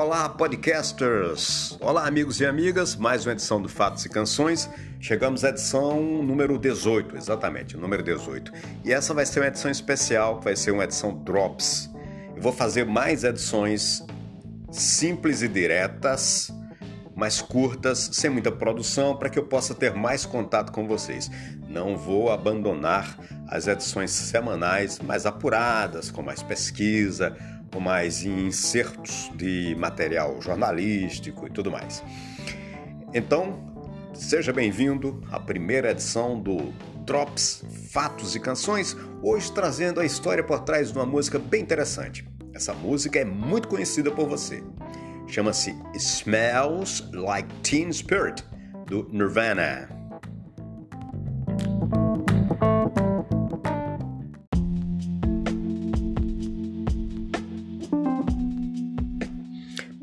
Olá, podcasters! Olá, amigos e amigas, mais uma edição do Fatos e Canções. Chegamos à edição número 18, exatamente, número 18. E essa vai ser uma edição especial, vai ser uma edição Drops. Eu vou fazer mais edições simples e diretas, mais curtas, sem muita produção, para que eu possa ter mais contato com vocês. Não vou abandonar as edições semanais mais apuradas, com mais pesquisa, com mais insertos de material jornalístico e tudo mais. Então, seja bem-vindo à primeira edição do Drops Fatos e Canções, hoje trazendo a história por trás de uma música bem interessante. Essa música é muito conhecida por você. Chama-se Smells Like Teen Spirit, do Nirvana.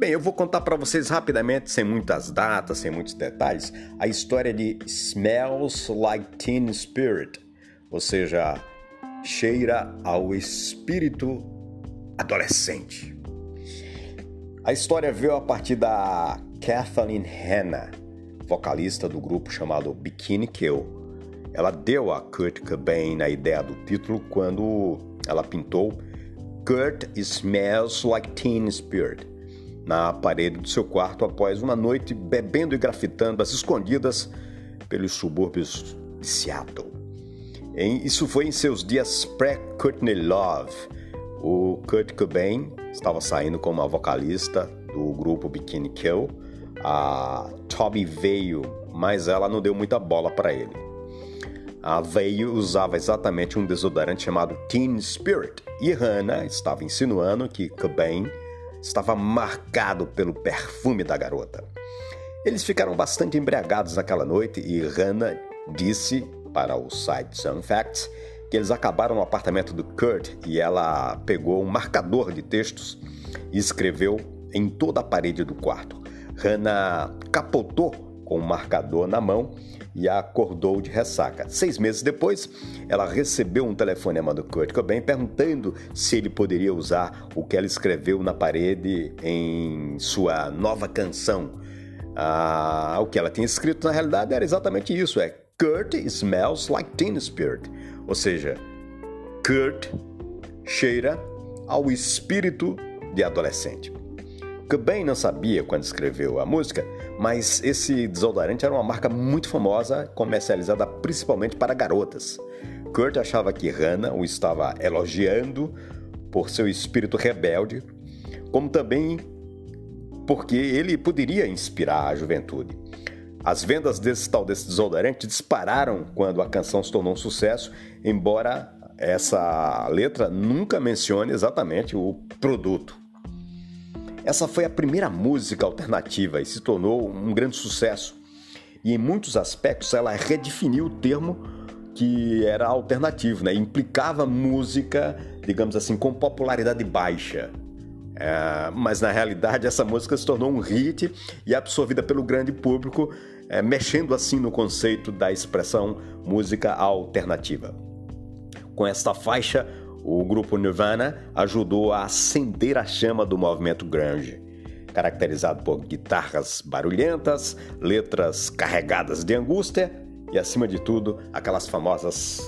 Bem, eu vou contar para vocês rapidamente, sem muitas datas, sem muitos detalhes, a história de Smells Like Teen Spirit, ou seja, cheira ao espírito adolescente. A história veio a partir da Kathleen Hanna, vocalista do grupo chamado Bikini Kill. Ela deu a Kurt Cobain a ideia do título quando ela pintou Kurt Smells Like Teen Spirit na parede do seu quarto após uma noite bebendo e grafitando às escondidas pelos subúrbios de Seattle. Isso foi em seus dias pré-Courtney Love. O Kurt Cobain estava saindo com uma vocalista do grupo Bikini Kill. A Toby veio, mas ela não deu muita bola para ele. A Veio usava exatamente um desodorante chamado Teen Spirit e Hannah estava insinuando que Cobain estava marcado pelo perfume da garota. Eles ficaram bastante embriagados naquela noite e Hannah disse para o site Sun Facts que eles acabaram no apartamento do Kurt e ela pegou um marcador de textos e escreveu em toda a parede do quarto. Hannah capotou com o um marcador na mão e a acordou de ressaca. Seis meses depois, ela recebeu um telefonema do Kurt Cobain perguntando se ele poderia usar o que ela escreveu na parede em sua nova canção. Ah, o que ela tinha escrito na realidade era exatamente isso: é Kurt smells like teen spirit, ou seja, Kurt cheira ao espírito de adolescente. Cobain não sabia quando escreveu a música, mas esse desodorante era uma marca muito famosa, comercializada principalmente para garotas. Kurt achava que Hannah o estava elogiando por seu espírito rebelde, como também porque ele poderia inspirar a juventude. As vendas desse tal desse desodorante dispararam quando a canção se tornou um sucesso, embora essa letra nunca mencione exatamente o produto. Essa foi a primeira música alternativa e se tornou um grande sucesso. E em muitos aspectos ela redefiniu o termo que era alternativo, né? implicava música, digamos assim, com popularidade baixa. É, mas na realidade essa música se tornou um hit e absorvida pelo grande público, é, mexendo assim no conceito da expressão música alternativa. Com esta faixa, o grupo Nirvana ajudou a acender a chama do movimento grunge, caracterizado por guitarras barulhentas, letras carregadas de angústia e, acima de tudo, aquelas famosas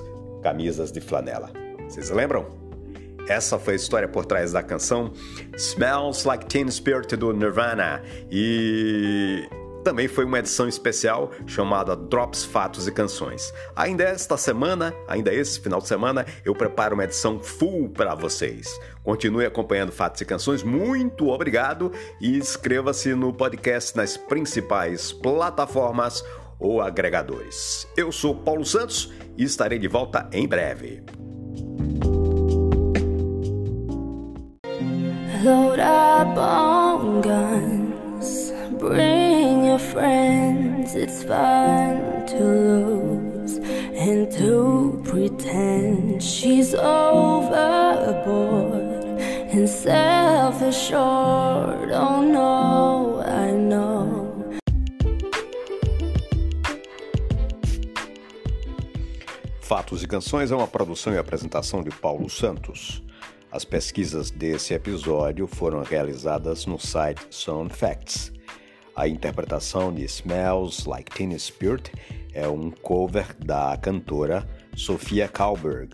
camisas de flanela. Vocês lembram? Essa foi a história por trás da canção Smells Like Teen Spirit do Nirvana. E também foi uma edição especial chamada Drops Fatos e Canções. Ainda esta semana, ainda esse final de semana, eu preparo uma edição full para vocês. Continue acompanhando Fatos e Canções, muito obrigado e inscreva-se no podcast nas principais plataformas ou agregadores. Eu sou Paulo Santos e estarei de volta em breve. Load up it's fun to lose and to pretend she's overboard and self assured. Oh no, I know. Fatos e Canções é uma produção e apresentação de Paulo Santos. As pesquisas desse episódio foram realizadas no site Sound Facts. A interpretação de Smells Like Teen Spirit é um cover da cantora Sofia Kalberg